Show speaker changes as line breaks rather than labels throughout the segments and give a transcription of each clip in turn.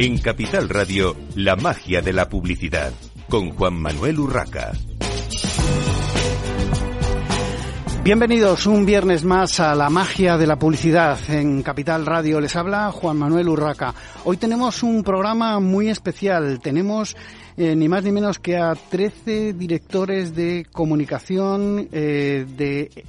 En Capital Radio, la magia de la publicidad, con Juan Manuel Urraca.
Bienvenidos un viernes más a la magia de la publicidad en Capital Radio. Les habla Juan Manuel Urraca. Hoy tenemos un programa muy especial. Tenemos eh, ni más ni menos que a 13 directores de comunicación eh, de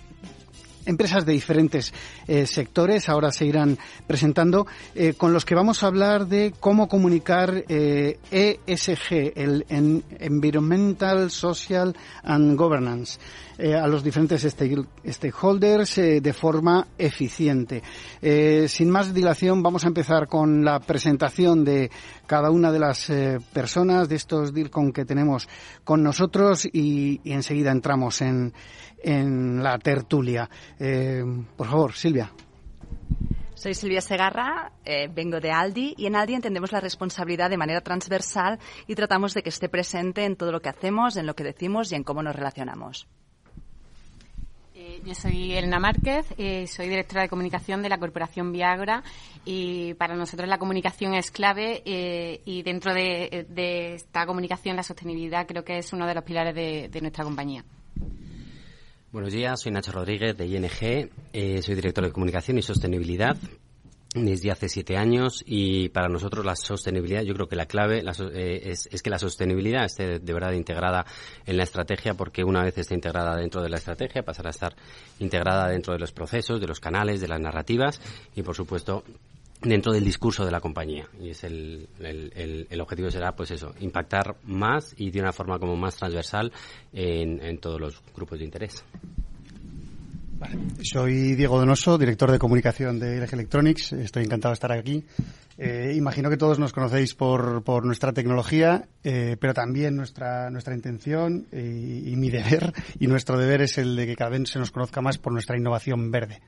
empresas de diferentes eh, sectores, ahora se irán presentando, eh, con los que vamos a hablar de cómo comunicar eh, ESG, el Environmental, Social and Governance, eh, a los diferentes stakeholders eh, de forma eficiente. Eh, sin más dilación, vamos a empezar con la presentación de cada una de las personas de estos DIRCON que tenemos con nosotros y, enseguida entramos en, en la tertulia. Por favor, Silvia.
Soy Silvia Segarra, vengo de Aldi y en Aldi entendemos la responsabilidad de manera transversal y tratamos de que esté presente en todo lo que hacemos, en lo que decimos y en cómo nos relacionamos.
Yo soy Elena Márquez, eh, soy directora de comunicación de la Corporación Viagra y para nosotros la comunicación es clave eh, y dentro de, esta comunicación la sostenibilidad creo que es uno de los pilares de, de nuestra compañía.
Buenos días, soy Nacho Rodríguez de ING, eh, soy director de comunicación y sostenibilidad desde hace siete años y para nosotros la sostenibilidad, yo creo que la clave la, eh, es, es, que la sostenibilidad esté de verdad integrada en la estrategia porque una vez esté integrada dentro de la estrategia pasará a estar integrada dentro de los procesos, de los canales, de las narrativas y por supuesto dentro del discurso de la compañía. Y es el, el, el, el, objetivo será pues eso impactar más y de una forma como más transversal en, en todos los grupos de interés
Vale. Soy Diego Donoso, director de comunicación de LG Electronics. Estoy encantado de estar aquí. Eh, imagino que todos nos conocéis por, por nuestra tecnología, eh, pero también nuestra, nuestra intención y, y, mi deber y nuestro deber es el de que cada vez se nos conozca más por nuestra innovación verde.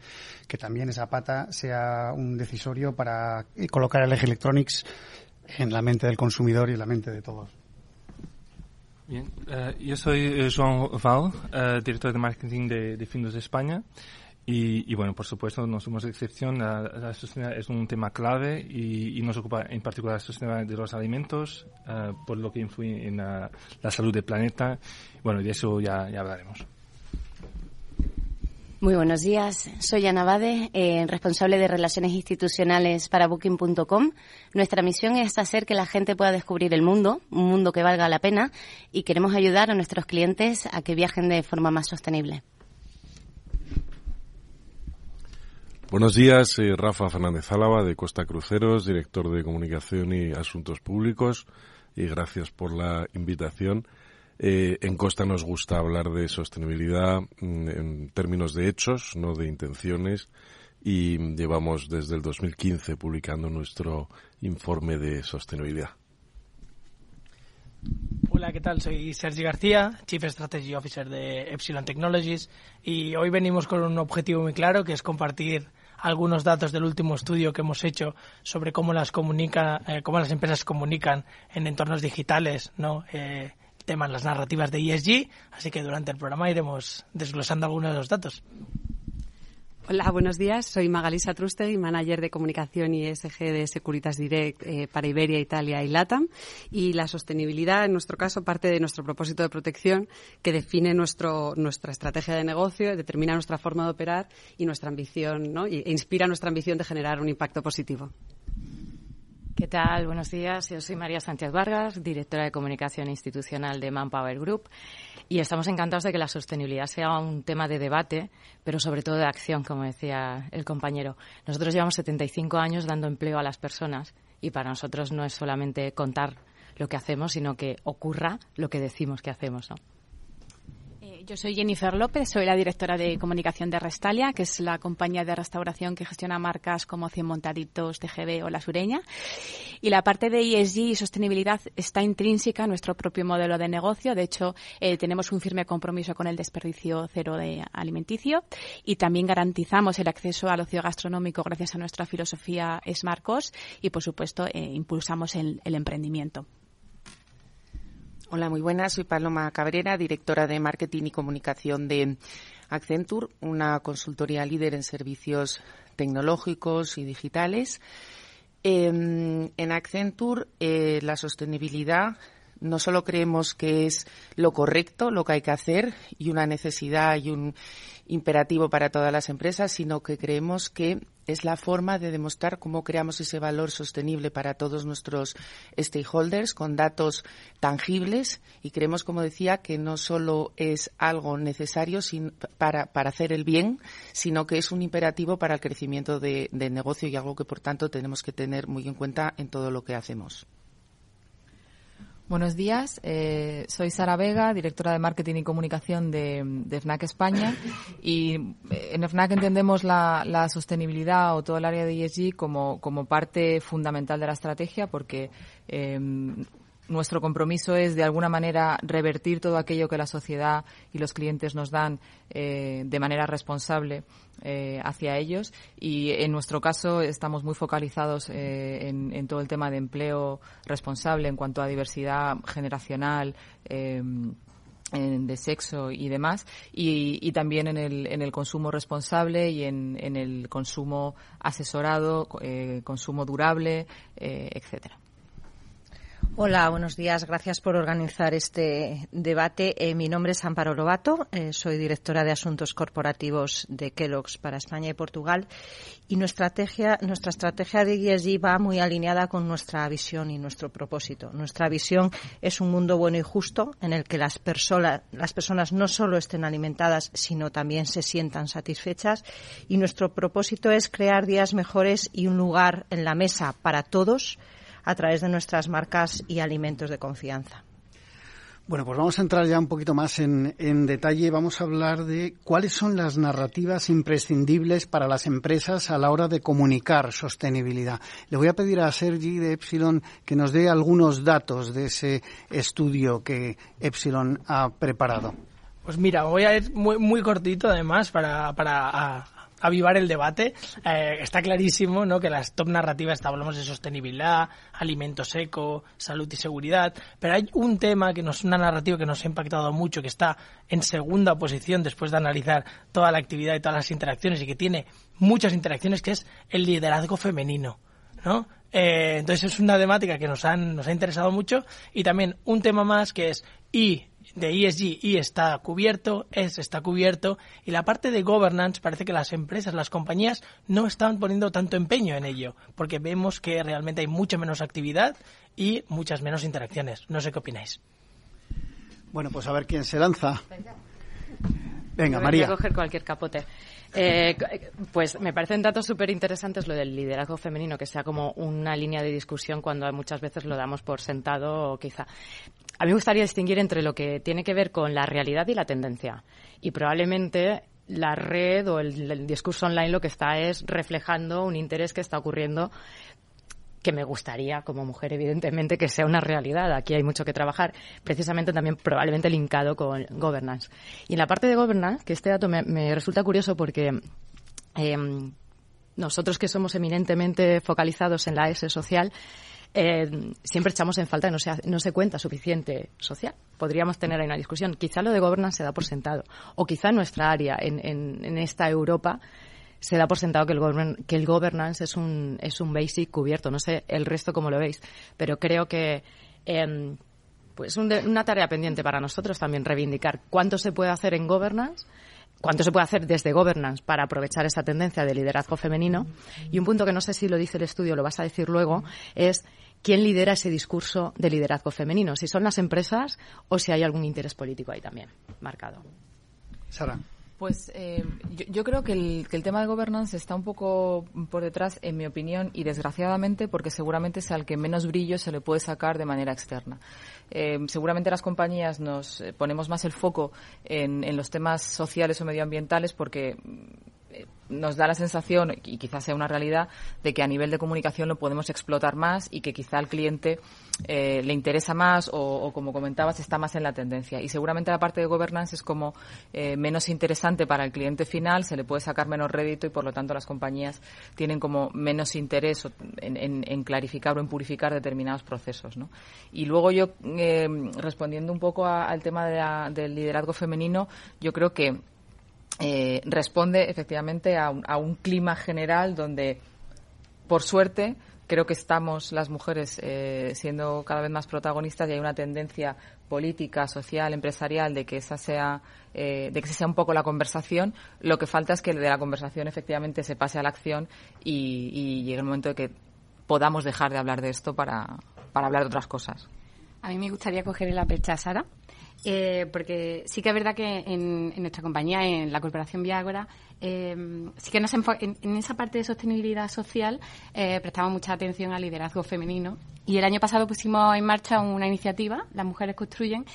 Que también esa pata sea un decisorio para colocar LG Electronics en la mente del consumidor y en la mente de todos.
Bien, uh, yo soy João Val, uh, director de marketing de, de Findus de España. Y, bueno, por supuesto, no somos excepción. La, la sostenibilidad es un tema clave y, y, nos ocupa en particular la sostenibilidad de los alimentos, uh, por lo que influye en la, la, salud del planeta. Bueno, de eso ya, ya hablaremos.
Muy buenos días. Soy Ana Bade, eh, responsable de Relaciones Institucionales para Booking.com. Nuestra misión es hacer que la gente pueda descubrir el mundo, un mundo que valga la pena, y queremos ayudar a nuestros clientes a que viajen de forma más sostenible.
Buenos días, soy Rafa Fernández Álava de Costa Cruceros, director de Comunicación y Asuntos Públicos, y gracias por la invitación. Eh, en Costa nos gusta hablar de sostenibilidad mm, en términos de hechos, no de intenciones, y llevamos desde el 2015 publicando nuestro informe de sostenibilidad.
Hola, ¿qué tal? Soy Sergi García, Chief Strategy Officer de Epsilon Technologies, y hoy venimos con un objetivo muy claro, que es compartir algunos datos del último estudio que hemos hecho sobre cómo las comunica, eh, cómo las empresas comunican en entornos digitales, ¿no? Eh, temas las narrativas de ESG, así que durante el programa iremos desglosando algunos de los datos.
Hola, buenos días. Soy Magalisa Truste y manager de comunicación y ESG de Securitas Direct eh, para Iberia, Italia y LATAM. Y la sostenibilidad, en nuestro caso, parte de nuestro propósito de protección que define nuestro, nuestra estrategia de negocio, determina nuestra forma de operar y nuestra ambición, ¿no? e inspira nuestra ambición de generar un impacto positivo.
¿Qué tal? Buenos días. Yo soy María Sánchez Vargas, directora de comunicación institucional de Manpower Group. Y estamos encantados de que la sostenibilidad sea un tema de debate, pero sobre todo de acción, como decía el compañero. Nosotros llevamos 75 años dando empleo a las personas y para nosotros no es solamente contar lo que hacemos, sino que ocurra lo que decimos que hacemos. ¿no?
Yo soy Jennifer López, soy la directora de comunicación de Restalia, que es la compañía de restauración que gestiona marcas como Cien Montaditos, TGB o La Sureña. Y la parte de ESG y sostenibilidad está intrínseca en nuestro propio modelo de negocio. De hecho, eh, tenemos un firme compromiso con el desperdicio cero de alimenticio y también garantizamos el acceso al ocio gastronómico gracias a nuestra filosofía Smart Cost y, por supuesto, eh, impulsamos el emprendimiento.
Hola, muy buenas. Soy Paloma Cabrera, directora de Marketing y Comunicación de Accenture, una consultoría líder en servicios tecnológicos y digitales. en Accenture eh, la sostenibilidad no solo creemos que es lo correcto, lo que hay que hacer y una necesidad y un imperativo para todas las empresas, sino que creemos que es la forma de demostrar cómo creamos ese valor sostenible para todos nuestros stakeholders con datos tangibles y creemos, como decía, que no solo es algo necesario para, hacer el bien, sino que es un imperativo para el crecimiento del negocio y algo que, por tanto, tenemos que tener muy en cuenta en todo lo que hacemos.
Buenos días, eh, soy Sara Vega, directora de Marketing y Comunicación de, FNAC España. Y eh, en FNAC entendemos la, sostenibilidad o todo el área de ESG como, como parte fundamental de la estrategia porque eh, nuestro compromiso es, de alguna manera, revertir todo aquello que la sociedad y los clientes nos dan eh, de manera responsable eh, hacia ellos. Y en nuestro caso estamos muy focalizados eh, en, todo el tema de empleo responsable en cuanto a diversidad generacional. de sexo y demás, y, también en el, consumo responsable y en, en el consumo asesorado, consumo durable, etcétera.
Hola, buenos días. Gracias por organizar este debate. Eh, mi nombre es Amparo Lobato, eh, soy directora de Asuntos Corporativos de Kellogg's para España y Portugal y nuestra estrategia, nuestra estrategia de ESG va muy alineada con nuestra visión y nuestro propósito. Nuestra visión es un mundo bueno y justo en el que las, personas, las personas no solo estén alimentadas, sino también se sientan satisfechas y nuestro propósito es crear días mejores y un lugar en la mesa para todos a través de nuestras marcas y alimentos de confianza.
Bueno, pues vamos a entrar ya un poquito más en, detalle. Vamos a hablar de cuáles son las narrativas imprescindibles para las empresas a la hora de comunicar sostenibilidad. Le voy a pedir a Sergi de Epsilon que nos dé algunos datos de ese estudio que Epsilon ha preparado.
Pues mira, voy a ir muy, muy cortito además para, para avivar el debate. Eh, está clarísimo ¿no? que las top narrativas, hablamos de sostenibilidad, alimento seco, salud y seguridad, pero hay un tema que nos, una narrativa que nos ha impactado mucho, que está en segunda posición después de analizar toda la actividad y todas las interacciones y que tiene muchas interacciones, que es el liderazgo femenino. ¿no? Eh, entonces es una temática que nos, han, nos ha interesado mucho y también un tema más que es y de ESG y está cubierto, S está cubierto y la parte de governance parece que las empresas, las compañías no están poniendo tanto empeño en ello porque vemos que realmente hay mucha menos actividad y muchas menos interacciones. No sé qué opináis.
Bueno, pues a ver quién se lanza. Venga, María.
Voy a coger cualquier capote. Eh, pues me parecen datos súper interesantes lo del liderazgo femenino, que sea como una línea de discusión cuando muchas veces lo damos por sentado quizá. A mí me gustaría distinguir entre lo que tiene que ver con la realidad y la tendencia. Y probablemente la red o el, discurso online lo que está es reflejando un interés que está ocurriendo que me gustaría como mujer evidentemente que sea una realidad. Aquí hay mucho que trabajar, precisamente también probablemente linkado con governance. Y en la parte de governance, que este dato me, resulta curioso porque em, nosotros que somos eminentemente focalizados en la S social, eh, siempre echamos en falta que no se, no se cuenta suficiente social. Podríamos tener ahí una discusión. Quizá lo de governance se da por sentado. O quizá en nuestra área, en, en, esta Europa, se da por sentado que el, que el governance es un, es un basic cubierto. No sé el resto cómo lo veis, pero creo que eh, pues una tarea pendiente para nosotros también reivindicar cuánto se puede hacer en governance cuánto se puede hacer desde governance para aprovechar esta tendencia de liderazgo femenino. Y un punto que no sé si lo dice el estudio, lo vas a decir luego, es quién lidera ese discurso de liderazgo femenino, si son las empresas o si hay algún interés político ahí también marcado.
Sara.
Pues eh, yo, creo que el, que el, tema de governance está un poco por detrás, en mi opinión, y desgraciadamente porque seguramente es al que menos brillo se le puede sacar de manera externa. Eh, seguramente las compañías nos eh, ponemos más el foco en los temas sociales o medioambientales porque nos da la sensación, y quizás sea una realidad, de que a nivel de comunicación lo podemos explotar más y que quizá al cliente eh, le interesa más o, como comentabas, está más en la tendencia. Y seguramente la parte de governance es como eh, menos interesante para el cliente final, se le puede sacar menos rédito y por lo tanto las compañías tienen como menos interés en, clarificar o en purificar determinados procesos. ¿no? Y luego yo, eh, respondiendo un poco al tema del liderazgo femenino, yo creo que eh, responde efectivamente a un, clima general donde, por suerte, creo que estamos las mujeres eh, siendo cada vez más protagonistas y hay una tendencia política, social, empresarial de que esa sea eh, de que sea un poco la conversación. Lo que falta es que de la conversación efectivamente se pase a la acción y, y llegue el momento de que podamos dejar de hablar de esto para, para hablar de otras cosas.
A mí me gustaría coger la percha Sara, eh, porque sí que es verdad que en, nuestra compañía, en la Corporación Viagora, eh, sí que nos en, en, esa parte de sostenibilidad social eh, prestamos mucha atención al liderazgo femenino. Y el año pasado pusimos en marcha una iniciativa, Las Mujeres Construyen,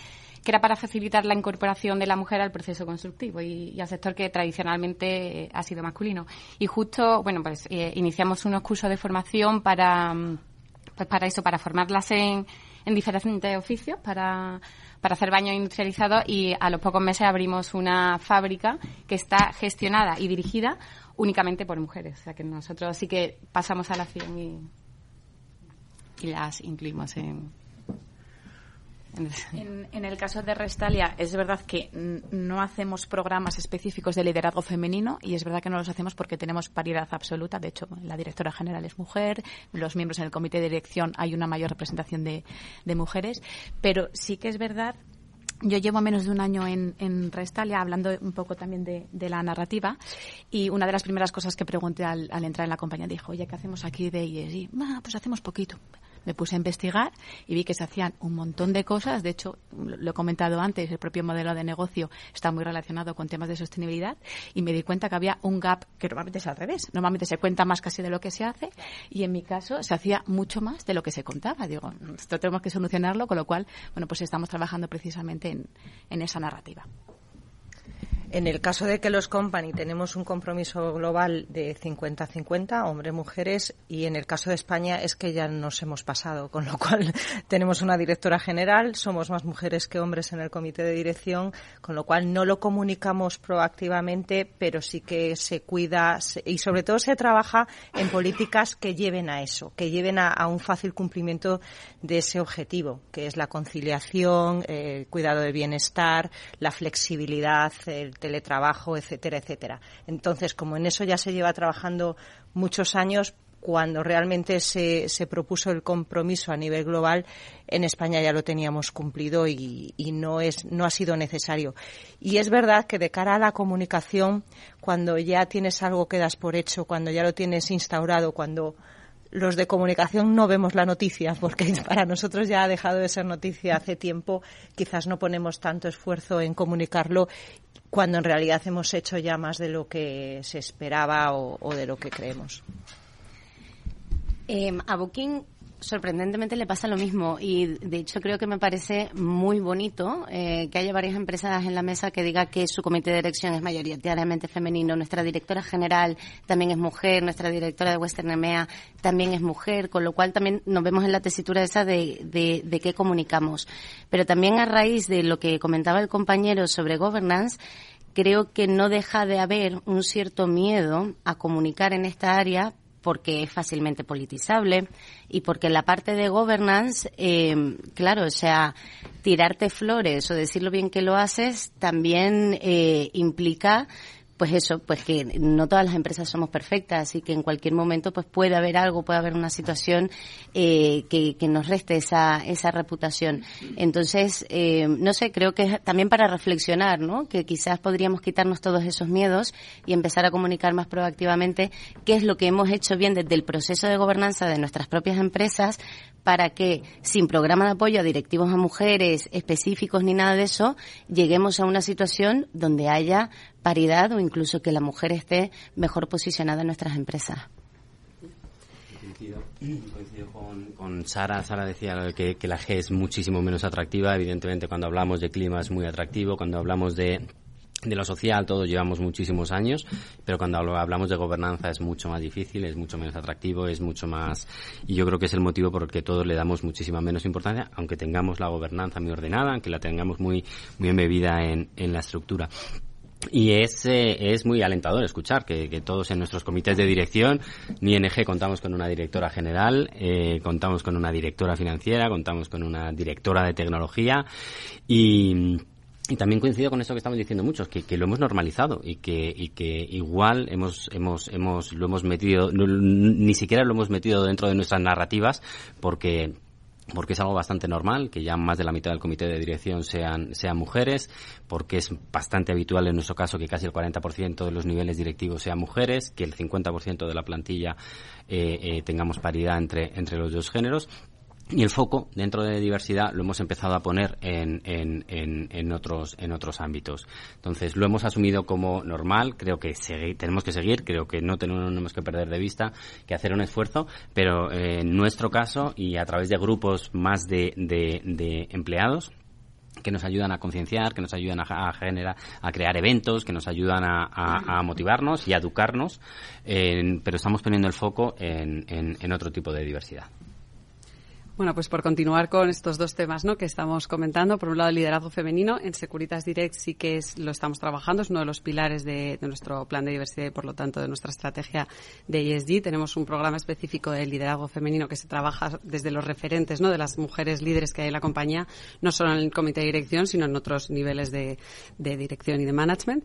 que era para facilitar la incorporación de la mujer al proceso constructivo y, al sector que tradicionalmente ha sido masculino. Y justo, bueno, pues eh, iniciamos unos cursos de formación para, pues para eso, para formarlas en, en diferentes oficios, para para hacer baños industrializados y a los pocos meses abrimos una fábrica que está gestionada y dirigida únicamente por mujeres. O sea que nosotros sí que pasamos a la acción y, y las incluimos en,
en, el caso de Restalia, es verdad que no hacemos programas específicos de liderazgo femenino y es verdad que no los hacemos porque tenemos paridad absoluta. De hecho, la directora general es mujer, los miembros en el comité de dirección hay una mayor representación de, mujeres, pero sí que es verdad yo llevo menos de un año en, en Restalia hablando un poco también de, la narrativa y una de las primeras cosas que pregunté al, entrar en la compañía dijo, oye, ¿qué hacemos aquí de ESG? Ah, pues hacemos poquito me puse a investigar y vi que se hacían un montón de cosas. De hecho, lo he comentado antes, el propio modelo de negocio está muy relacionado con temas de sostenibilidad y me di cuenta que había un gap que normalmente es al revés. Normalmente se cuenta más casi de lo que se hace y en mi caso se hacía mucho más de lo que se contaba. Digo, esto tenemos que solucionarlo, con lo cual, bueno, pues estamos trabajando precisamente en, en esa narrativa.
En el caso de que los company tenemos un compromiso global de 50-50, hombres-mujeres, y en el caso de España es que ya nos hemos pasado, con lo cual tenemos una directora general, somos más mujeres que hombres en el comité de dirección, con lo cual no lo comunicamos proactivamente, pero sí que se cuida y sobre todo se trabaja en políticas que lleven a eso, que lleven a, un fácil cumplimiento de ese objetivo, que es la conciliación, el cuidado del bienestar, la flexibilidad, el teletrabajo, etcétera, etcétera. Entonces, como en eso ya se lleva trabajando muchos años, cuando realmente se, se, propuso el compromiso a nivel global, en España ya lo teníamos cumplido y, y, no, es, no ha sido necesario. Y es verdad que de cara a la comunicación, cuando ya tienes algo que das por hecho, cuando ya lo tienes instaurado, cuando los de comunicación no vemos la noticia, porque para nosotros ya ha dejado de ser noticia hace tiempo, quizás no ponemos tanto esfuerzo en comunicarlo cuando en realidad hemos hecho ya más de lo que se esperaba o, de lo que creemos.
Eh, sorprendentemente le pasa lo mismo y de hecho creo que me parece muy bonito eh, que haya varias empresas en la mesa que diga que su comité de dirección es mayoritariamente femenino. Nuestra directora general también es mujer, nuestra directora de Western EMEA también es mujer, con lo cual también nos vemos en la tesitura esa de, de, de qué comunicamos. Pero también a raíz de lo que comentaba el compañero sobre governance, creo que no deja de haber un cierto miedo a comunicar en esta área porque es fácilmente politizable y porque la parte de governance, eh, claro, o sea, tirarte flores o decirlo bien que lo haces también eh, implica pues eso, pues que no todas las empresas somos perfectas, así que en cualquier momento pues puede haber algo, puede haber una situación eh, que, que, nos reste esa, esa reputación. Entonces, eh, no sé, creo que es también para reflexionar, ¿no? Que quizás podríamos quitarnos todos esos miedos y empezar a comunicar más proactivamente qué es lo que hemos hecho bien desde el proceso de gobernanza de nuestras propias empresas para que, sin programa de apoyo a directivos a mujeres específicos ni nada de eso, lleguemos a una situación donde haya paridad o incluso que la mujer esté mejor posicionada en nuestras empresas.
Coincido, con, Sara. Sara decía que, la G es muchísimo menos atractiva. Evidentemente, cuando hablamos de clima es muy atractivo. Cuando hablamos de lo social todos llevamos muchísimos años, pero cuando hablamos de gobernanza es mucho más difícil, es mucho menos atractivo, es mucho más... Y yo creo que es el motivo por el que todos le damos muchísima menos importancia, aunque tengamos la gobernanza muy ordenada, aunque la tengamos muy, muy embebida en la estructura. Y es, eh, es muy alentador escuchar que, que, todos en nuestros comités de dirección, ni ING contamos con una directora general, eh, contamos con una directora financiera, contamos con una directora de tecnología. Y y también coincido con esto que estamos diciendo muchos, que, que lo hemos normalizado y que, y que igual hemos, hemos, hemos, lo hemos metido, ni siquiera lo hemos metido dentro de nuestras narrativas porque porque es algo bastante normal que ya más de la mitad del comité de dirección sean, sean mujeres, porque es bastante habitual en nuestro caso que casi el 40% de los niveles directivos sean mujeres, que el 50% de la plantilla eh, eh, tengamos paridad entre, entre los dos géneros y el foco dentro de diversidad lo hemos empezado a poner en, en, en, otros, en otros ámbitos. Entonces, lo hemos asumido como normal, creo que tenemos que seguir, creo que no tenemos que perder de vista que hacer un esfuerzo, pero eh, en nuestro caso y a través de grupos más de, de, empleados, que nos ayudan a concienciar, que nos ayudan a, generar, a crear eventos, que nos ayudan a, a, motivarnos y a educarnos, pero estamos poniendo el foco en, en otro tipo de diversidad.
Bueno, pues por continuar con estos dos temas ¿no? que estamos comentando, por un lado el liderazgo femenino, en Securitas Direct sí que es, lo estamos trabajando, es uno de los pilares de, nuestro plan de diversidad y por lo tanto de nuestra estrategia de ESG. Tenemos un programa específico de liderazgo femenino que se trabaja desde los referentes ¿no? de las mujeres líderes que hay en la compañía, no solo en el comité de dirección, sino en otros niveles de, de dirección y de management.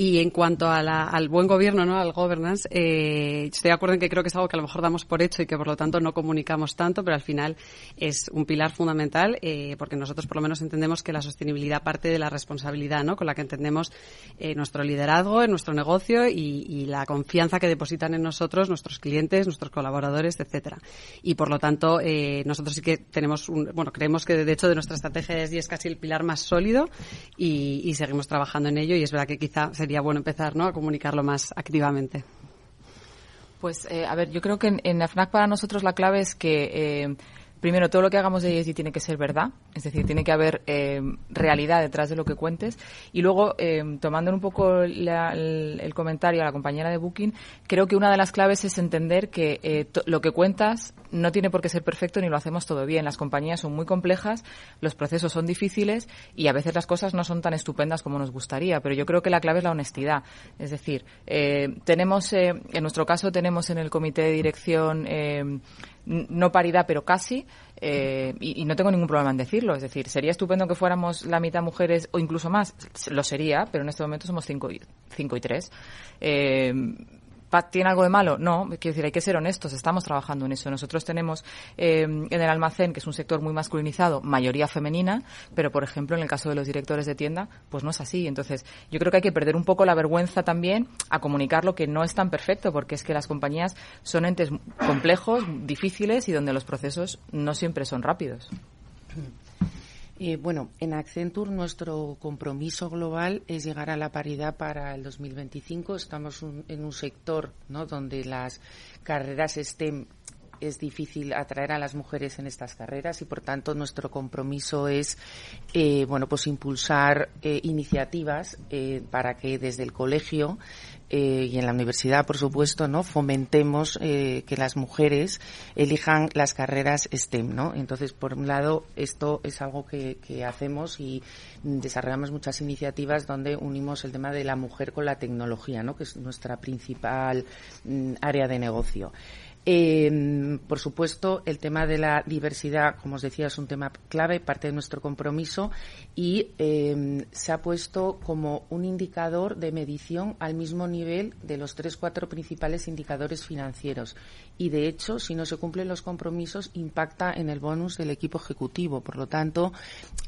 Y en cuanto a la, al buen gobierno, ¿no? al governance, eh, estoy de acuerdo en que creo que es algo que a lo mejor damos por hecho y que por lo tanto no comunicamos tanto, pero al final es un pilar fundamental eh, porque nosotros por lo menos entendemos que la sostenibilidad parte de la responsabilidad ¿no? con la que entendemos eh, nuestro liderazgo en nuestro negocio y, y, la confianza que depositan en nosotros nuestros clientes, nuestros colaboradores, etcétera. Y por lo tanto, eh, nosotros sí que tenemos un, bueno, creemos que de hecho de nuestra estrategia es, es casi el pilar más sólido y, y seguimos trabajando en ello y es verdad que quizá sería bueno empezar ¿no? a comunicarlo más activamente.
Pues, a ver, yo creo que en, en, FNAC para nosotros la clave es que primero, todo lo que hagamos de ESG tiene que ser verdad, es decir, tiene que haber eh, realidad detrás de lo que cuentes. Y luego, eh, tomando un poco el, comentario a la compañera de Booking, creo que una de las claves es entender que eh, lo que cuentas no tiene por qué ser perfecto ni lo hacemos todo bien. Las compañías son muy complejas, los procesos son difíciles y a veces las cosas no son tan estupendas como nos gustaría. Pero yo creo que la clave es la honestidad. Es decir, tenemos, en nuestro caso, tenemos en el comité de dirección no paridad, pero casi, eh, y, no tengo ningún problema en decirlo. Es decir, sería estupendo que fuéramos la mitad mujeres o incluso más, lo sería, pero en este momento somos cinco y, cinco y tres. ¿Tiene algo de malo? No, quiero decir, hay que ser honestos, estamos trabajando en eso. Nosotros tenemos eh, en el almacén, que es un sector muy masculinizado, mayoría femenina, pero por ejemplo en el caso de los directores de tienda, pues no es así. Entonces, yo creo que hay que perder un poco la vergüenza también a comunicar lo que no es tan perfecto, porque es que las compañías son entes complejos, difíciles y donde los procesos no siempre son rápidos.
Eh, bueno, en Accenture nuestro compromiso global es llegar a la paridad para el 2025. Estamos en un sector ¿no? donde las carreras STEM es difícil atraer a las mujeres en estas carreras y por tanto nuestro compromiso es eh, bueno pues impulsar eh, iniciativas para que desde el colegio eh, y en la universidad, por supuesto, ¿no? Fomentemos eh, que las mujeres elijan las carreras STEM, ¿no? Entonces, por un lado, esto es algo que, que hacemos y desarrollamos muchas iniciativas donde unimos el tema de la mujer con la tecnología, ¿no? Que es nuestra principal mm, área de negocio. Eh, por supuesto, el tema de la diversidad, como os decía, es un tema clave, parte de nuestro compromiso y eh, se ha puesto como un indicador de medición al mismo nivel de los tres, cuatro principales indicadores financieros. Y, de hecho, si no se cumplen los compromisos, impacta en el bonus del equipo ejecutivo. Por lo tanto,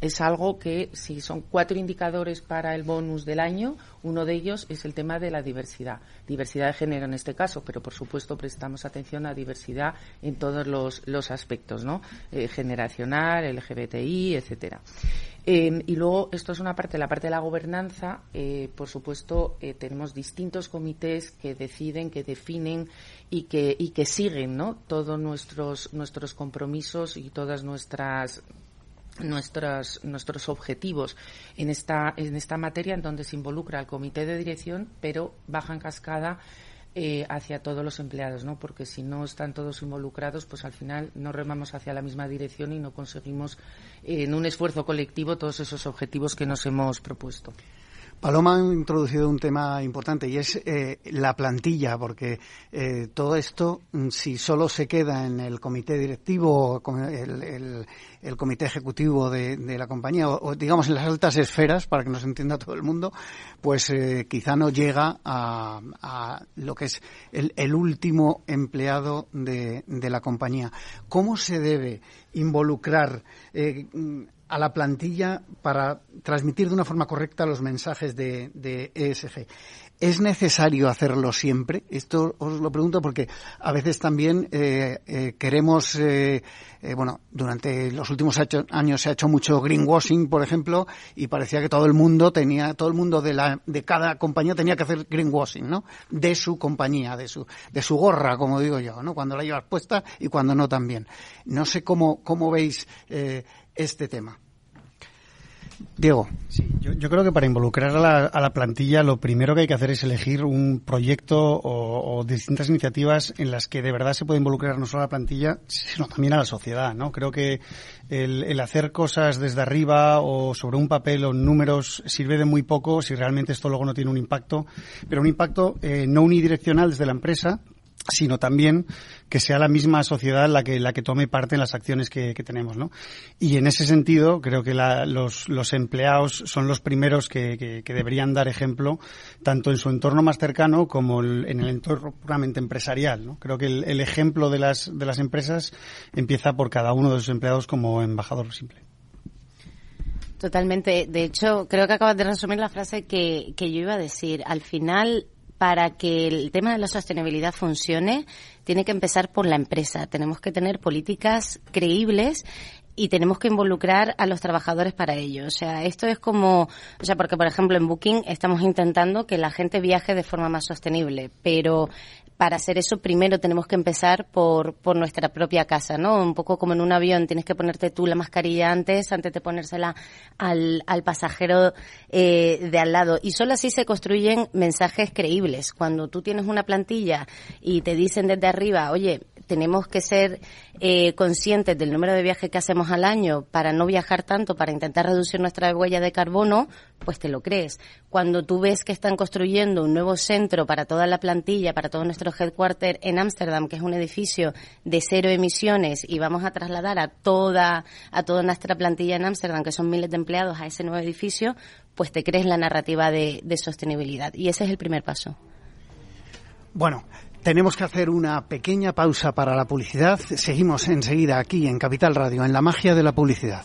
es algo que, si son cuatro indicadores para el bonus del año, uno de ellos es el tema de la diversidad. Diversidad de género en este caso, pero, por supuesto, prestamos atención a diversidad en todos los, los aspectos, ¿no? Eh, generacional, LGBTI, etcétera. Eh, y luego, esto es una parte, la parte de la gobernanza, eh, por supuesto, tenemos distintos comités que deciden, que definen y que, y que siguen, ¿no? Todos nuestros, nuestros compromisos y todas nuestras nuestros, nuestros objetivos en esta, en esta materia en donde se involucra el comité de dirección, pero baja en cascada eh, hacia todos los empleados, ¿no? Porque si no están todos involucrados, pues al final no remamos hacia la misma dirección y no conseguimos en un esfuerzo colectivo todos esos objetivos que nos hemos propuesto.
Paloma ha introducido un tema importante y es eh, la plantilla, porque eh, todo esto, mm, si solo se queda en el comité directivo, el, el, comité ejecutivo de, la compañía, o, digamos en las altas esferas, para que nos entienda todo el mundo, pues eh, quizá no llega a, a, lo que es el, último empleado de, de, la compañía. ¿Cómo se debe involucrar? A la plantilla para transmitir de una forma correcta los mensajes de, ESG. ¿Es necesario hacerlo siempre? Esto os lo pregunto porque a veces también eh, eh, queremos, eh, bueno, durante los últimos años se ha hecho mucho greenwashing, por ejemplo, y parecía que todo el mundo tenía, todo el mundo de, la, de cada compañía tenía que hacer greenwashing, ¿no? De su compañía, de su, de su gorra, como digo yo, ¿no? Cuando la llevas puesta y cuando no también. No sé cómo, cómo veis este tema. Diego.
Sí, yo, creo que para involucrar a la, plantilla lo primero que hay que hacer es elegir un proyecto o, distintas iniciativas en las que de verdad se puede involucrar no solo a la plantilla, sino también a la sociedad, ¿no? Creo que el, hacer cosas desde arriba o sobre un papel o números sirve de muy poco si realmente esto luego no tiene un impacto, pero un impacto eh, no unidireccional desde la empresa, sino también que sea la misma sociedad la que la que tome parte en las acciones que, tenemos, ¿no? Y en ese sentido creo que los, los empleados son los primeros que, deberían dar ejemplo tanto en su entorno más cercano como en el entorno puramente empresarial, ¿no? Creo que el, ejemplo de las de las empresas empieza por cada uno de sus empleados como embajador simple.
Totalmente. De hecho, creo que acabas de resumir la frase que, que yo iba a decir. Al final, para que el tema de la sostenibilidad funcione, tiene que empezar por la empresa. Tenemos que tener políticas creíbles y tenemos que involucrar a los trabajadores para ello. O sea, esto es como, o sea, porque por ejemplo en Booking estamos intentando que la gente viaje de forma más sostenible, pero para hacer eso primero tenemos que empezar por, por nuestra propia casa, ¿no? Un poco como en un avión, tienes que ponerte tú la mascarilla antes, antes de ponérsela al, al pasajero eh, de al lado. Y solo así se construyen mensajes creíbles. Cuando tú tienes una plantilla y te dicen desde arriba, oye, tenemos que ser eh, conscientes del número de viajes que hacemos al año para no viajar tanto, para intentar reducir nuestra huella de carbono, pues te lo crees. Cuando tú ves que están construyendo un nuevo centro para toda la plantilla, para todo nuestro headquarter en Ámsterdam, que es un edificio de cero emisiones, y vamos a trasladar a toda, a toda nuestra plantilla en Ámsterdam, que son miles de empleados, a ese nuevo edificio, pues te crees la narrativa de sostenibilidad. Y ese es el primer paso.
Bueno, tenemos que hacer una pequeña pausa para la publicidad. Seguimos enseguida aquí en Capital Radio, en la magia de la publicidad.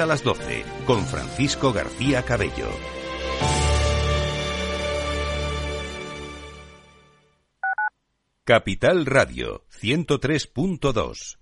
a las 12 con Francisco García Cabello. Capital Radio 103.2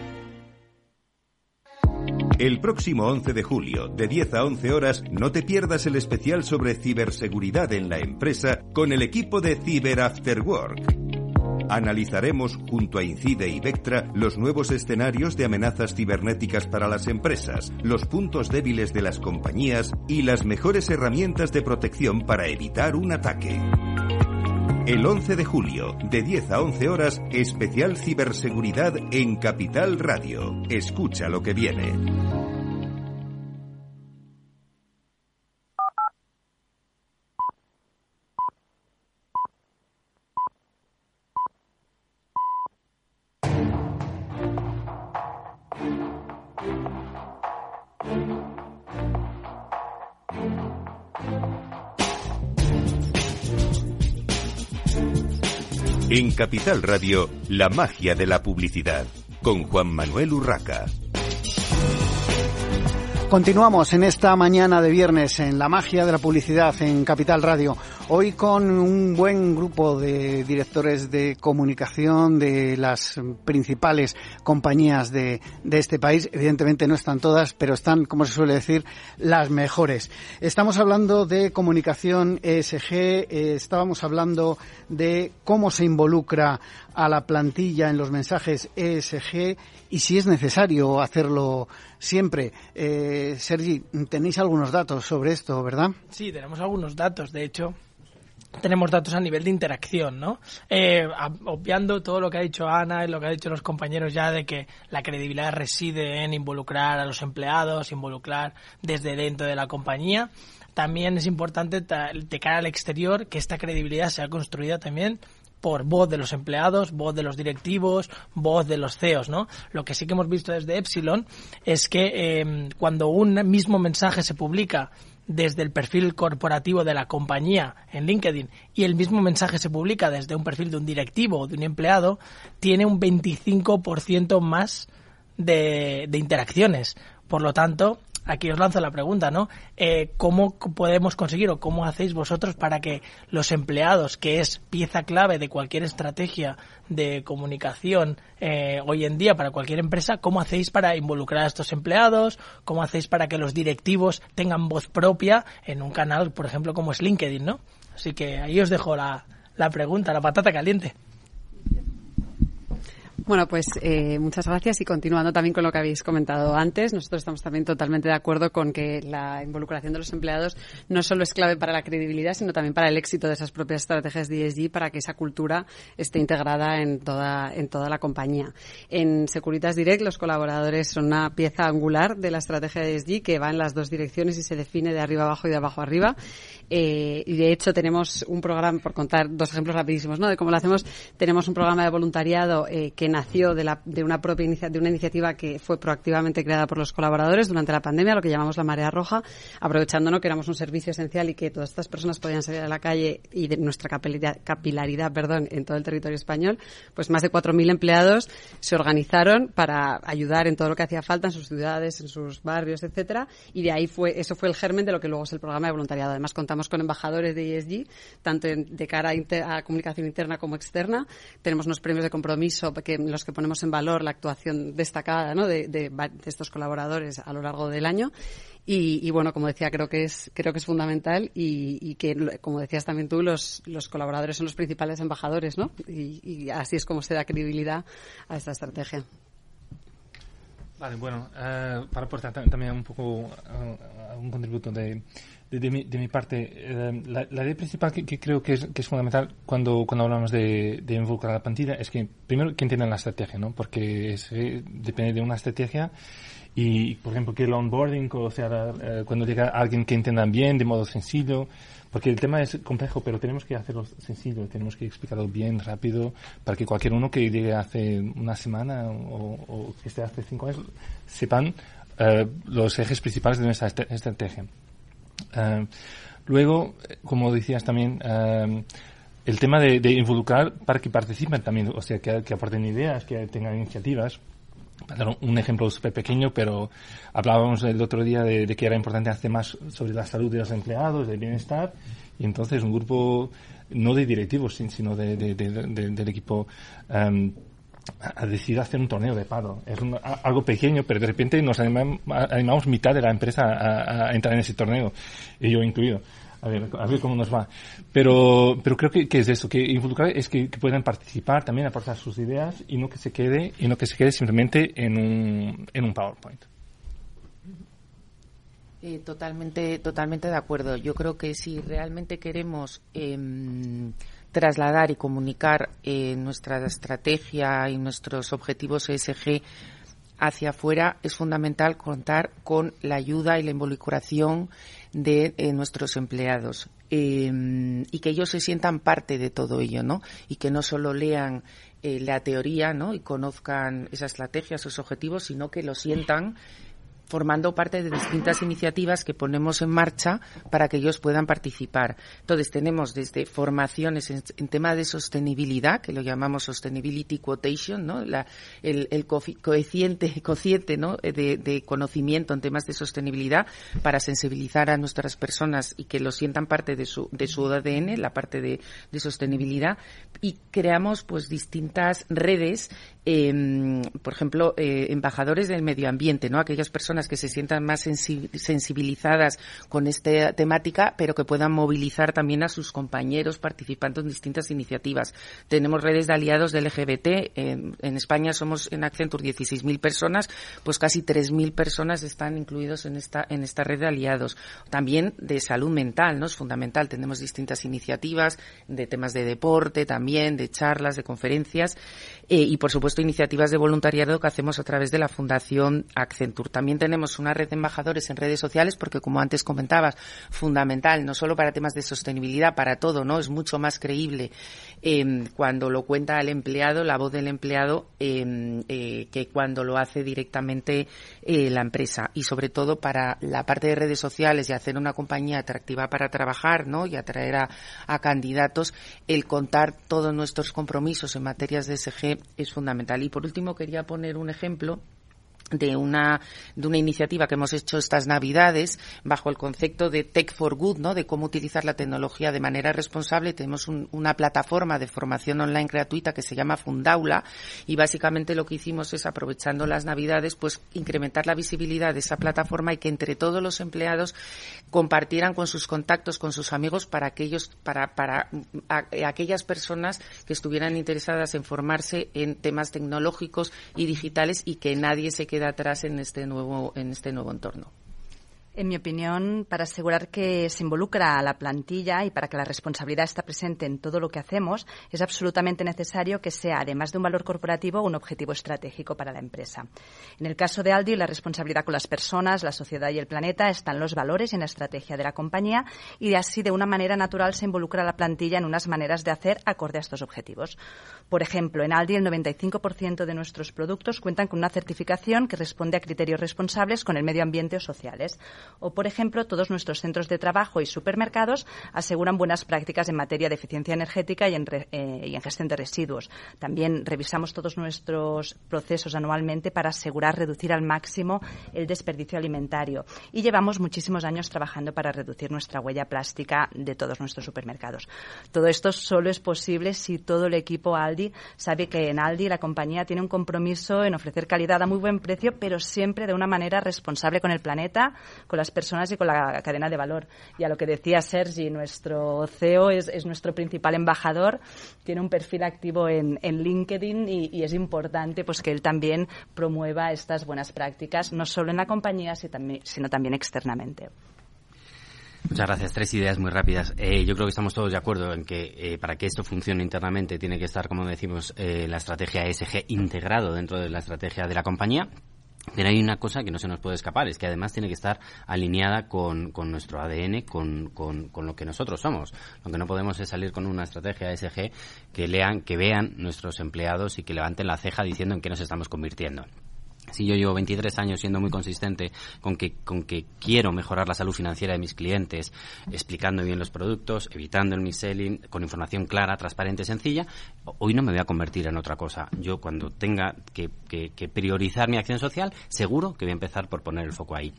El próximo 11 de julio, de 10 a 11 horas, no te pierdas el especial sobre ciberseguridad en la empresa con el equipo de Cyber After Work. Analizaremos junto a Incide y Vectra los nuevos escenarios de amenazas cibernéticas para las empresas, los puntos débiles de las compañías y las mejores herramientas de protección para evitar un ataque. El 11 de julio, de 10 a 11 horas, especial ciberseguridad en Capital Radio. Escucha lo que viene. En Capital Radio, la magia de la publicidad, con Juan Manuel Urraca.
Continuamos en esta mañana de viernes en la magia de la publicidad en Capital Radio. Hoy con un buen grupo de directores de comunicación de las principales compañías de, de, este país. Evidentemente no están todas, pero están, como se suele decir, las mejores. Estamos hablando de comunicación ESG, eh, estábamos hablando de cómo se involucra a la plantilla en los mensajes ESG y si es necesario hacerlo siempre. Eh, Sergi, tenéis algunos datos sobre esto, ¿verdad?
Sí, tenemos algunos datos. De hecho, tenemos datos a nivel de interacción, ¿no? Eh, obviando todo lo que ha dicho Ana y lo que han dicho los compañeros ya de que la credibilidad reside en involucrar a los empleados, involucrar desde dentro de la compañía. También es importante de cara al exterior que esta credibilidad sea construida también por voz de los empleados, voz de los directivos, voz de los CEOs, ¿no? Lo que sí que hemos visto desde Epsilon es que eh, cuando un mismo mensaje se publica desde el perfil corporativo de la compañía en LinkedIn y el mismo mensaje se publica desde un perfil de un directivo o de un empleado, tiene un 25% más de, de interacciones. Por lo tanto, aquí os lanzo la pregunta, ¿no? Eh, ¿Cómo podemos conseguir o cómo hacéis vosotros para que los empleados, que es pieza clave de cualquier estrategia de comunicación eh, hoy en día para cualquier empresa, cómo hacéis para involucrar a estos empleados? ¿Cómo hacéis para que los directivos tengan voz propia en un canal, por ejemplo, como es LinkedIn, ¿no? Así que ahí os dejo la, la pregunta, la patata caliente.
Bueno, pues eh, muchas gracias y continuando también con lo que habéis comentado antes, nosotros estamos también totalmente de acuerdo con que la involucración de los empleados no solo es clave para la credibilidad, sino también para el éxito de esas propias estrategias de ESG para que esa cultura esté integrada en toda, en toda la compañía. En Securitas Direct los colaboradores son una pieza angular de la estrategia de ESG que va en las dos direcciones y se define de arriba abajo y de abajo arriba. Eh, y de hecho tenemos un programa, por contar dos ejemplos rapidísimos, ¿no? De cómo lo hacemos, tenemos un programa de voluntariado eh, que nació de, la, de una propia de una iniciativa que fue proactivamente creada por los colaboradores durante la pandemia, lo que llamamos la marea roja, aprovechándonos que éramos un servicio esencial y que todas estas personas podían salir a la calle y de nuestra capilaridad, perdón, en todo el territorio español, pues más de 4.000 empleados se organizaron para ayudar en todo lo que hacía falta en sus ciudades, en sus barrios, etcétera, y de ahí fue, eso fue el germen de lo que luego es el programa de voluntariado. Además contamos con embajadores de ESG, tanto de cara a, comunicación interna como externa. Tenemos unos premios de compromiso que, los que ponemos en valor la actuación destacada de, estos colaboradores a lo largo del año. Y, bueno, como decía, creo que es, creo que es fundamental y, que, como decías también tú, los, los colaboradores son los principales embajadores, ¿no? Y, así es como se da credibilidad a esta estrategia.
Vale, bueno, eh, para aportar también un poco uh, un contributo de, de, mi, de mi, parte, eh, la, idea principal que, creo que es, que es, fundamental cuando, cuando hablamos de, de, involucrar a la plantilla es que, primero, que entiendan la estrategia, ¿no? Porque eh, depende de una estrategia y, por ejemplo, que el onboarding, o sea, eh, cuando llega alguien que entienda bien, de modo sencillo, porque el tema es complejo, pero tenemos que hacerlo sencillo, tenemos que explicarlo bien, rápido, para que cualquier uno que llegue hace una semana o, que esté hace cinco años sepan los ejes principales de nuestra estrategia. Eh, luego, como decías también, eh, el tema de, involucrar para que participen también, o sea, que, aporten ideas, que tengan iniciativas. Para dar un ejemplo súper pequeño, pero hablábamos el otro día de, que era importante hacer más sobre la salud de los empleados, del bienestar, y entonces un grupo no de directivos, sino de, del equipo um, ha decidido hacer un torneo de paro. Es algo pequeño, pero de repente nos animamos, mitad de la empresa a, entrar en ese torneo, y yo incluido. A ver, a ver cómo nos va. Pero, pero creo que, es eso, que involucrar es que, puedan participar, también aportar sus ideas y no que se quede, y no que se quede simplemente en un, en un PowerPoint.
Eh, totalmente, totalmente de acuerdo. Yo creo que si realmente queremos eh, trasladar y comunicar eh, nuestra estrategia y nuestros objetivos ESG hacia afuera, es fundamental contar con la ayuda y la involucración de eh, nuestros empleados. Em, y que ellos se sientan parte de todo ello, ¿no? Y que no solo lean eh, la teoría, ¿no? Y conozcan esa estrategia, esos objetivos, sino que lo sientan formando parte de distintas iniciativas que ponemos en marcha para que ellos puedan participar. Entonces, tenemos desde formaciones en, tema de sostenibilidad, que lo llamamos Sustainability Quotation, ¿no? el, coeficiente, cociente ¿no? de, conocimiento en temas de sostenibilidad para sensibilizar a nuestras personas y que lo sientan parte de su, de su ADN, la parte de, sostenibilidad. Y creamos pues distintas redes eh, por ejemplo, eh, embajadores del medio ambiente, ¿no? Aquellas personas que se sientan más sensibilizadas con esta temática, pero que puedan movilizar también a sus compañeros participando en distintas iniciativas. Tenemos redes de aliados del LGBT. en España somos en Accenture 16.000 personas, pues casi 3.000 personas están incluidos en esta, en esta red de aliados. También de salud mental, ¿no? Es fundamental. Tenemos distintas iniciativas de temas de deporte también, de charlas, de conferencias. Eh, y, por supuesto, iniciativas de voluntariado que hacemos a través de la Fundación Accenture. También tenemos una red de embajadores en redes sociales porque, como antes comentabas, fundamental, no solo para temas de sostenibilidad, para todo, ¿no? Es mucho más creíble eh, cuando lo cuenta el empleado, la voz del empleado, em, eh, que cuando lo hace directamente eh, la empresa. Y sobre todo para la parte de redes sociales y hacer una compañía atractiva para trabajar, ¿no? Y atraer a, a candidatos, el contar todos nuestros compromisos en materias de SG es fundamental. Y por último quería poner un ejemplo de una, de una iniciativa que hemos hecho estas Navidades bajo el concepto de Tech for Good, ¿no? De cómo utilizar la tecnología de manera responsable. Tenemos una plataforma de formación online gratuita que se llama Fundaula y básicamente lo que hicimos es aprovechando las Navidades, pues incrementar la visibilidad de esa plataforma y que entre todos los empleados compartieran con sus contactos, con sus amigos para aquellos, para, para aquellas personas que estuvieran interesadas en formarse en temas tecnológicos y digitales y que nadie se quede atrás en este nuevo, en este nuevo entorno.
En mi opinión, para asegurar que se involucra a la plantilla y para que la responsabilidad esté presente en todo lo que hacemos, es absolutamente necesario que sea, además de un valor corporativo, un objetivo estratégico para la empresa. En el caso de Aldi, la responsabilidad con las personas, la sociedad y el planeta están los valores y en la estrategia de la compañía y así, de una manera natural, se involucra a la plantilla en unas maneras de hacer acorde a estos objetivos. Por ejemplo, en Aldi el 95% de nuestros productos cuentan con una certificación que responde a criterios responsables con el medio ambiente o sociales. O, por ejemplo, todos nuestros centros de trabajo y supermercados aseguran buenas prácticas en materia de eficiencia energética y en, eh, gestión de residuos. También revisamos todos nuestros procesos anualmente para asegurar reducir al máximo el desperdicio alimentario. Y llevamos muchísimos años trabajando para reducir nuestra huella plástica de todos nuestros supermercados. Todo esto solo es posible si todo el equipo Aldi sabe que en Aldi la compañía tiene un compromiso en ofrecer calidad a muy buen precio, pero siempre de una manera responsable con el planeta, con las personas y con la cadena de valor. Y a lo que decía Sergi, nuestro CEO es, nuestro principal embajador, tiene un perfil activo en, LinkedIn y, es importante pues que él también promueva estas buenas prácticas, no solo en la compañía, sino también externamente.
Muchas gracias. Tres ideas muy rápidas. Eh, yo creo que estamos todos de acuerdo en que eh, para que esto funcione internamente tiene que estar, como decimos, eh, la estrategia ESG integrado dentro de la estrategia de la compañía. Pero hay una cosa que no se nos puede escapar, es que además tiene que estar alineada con, con nuestro ADN, con, con, con, lo que nosotros somos. Lo que no podemos es salir con una estrategia SG que lean, que vean nuestros empleados y que levanten la ceja diciendo en qué nos estamos convirtiendo. Si yo llevo 23 años siendo muy consistente con que, con que quiero mejorar la salud financiera de mis clientes, explicando bien los productos, evitando el mis-selling, con información clara, transparente, sencilla, hoy no me voy a convertir en otra cosa. Yo cuando tenga que, que priorizar mi acción social, seguro que voy a empezar por poner el foco ahí.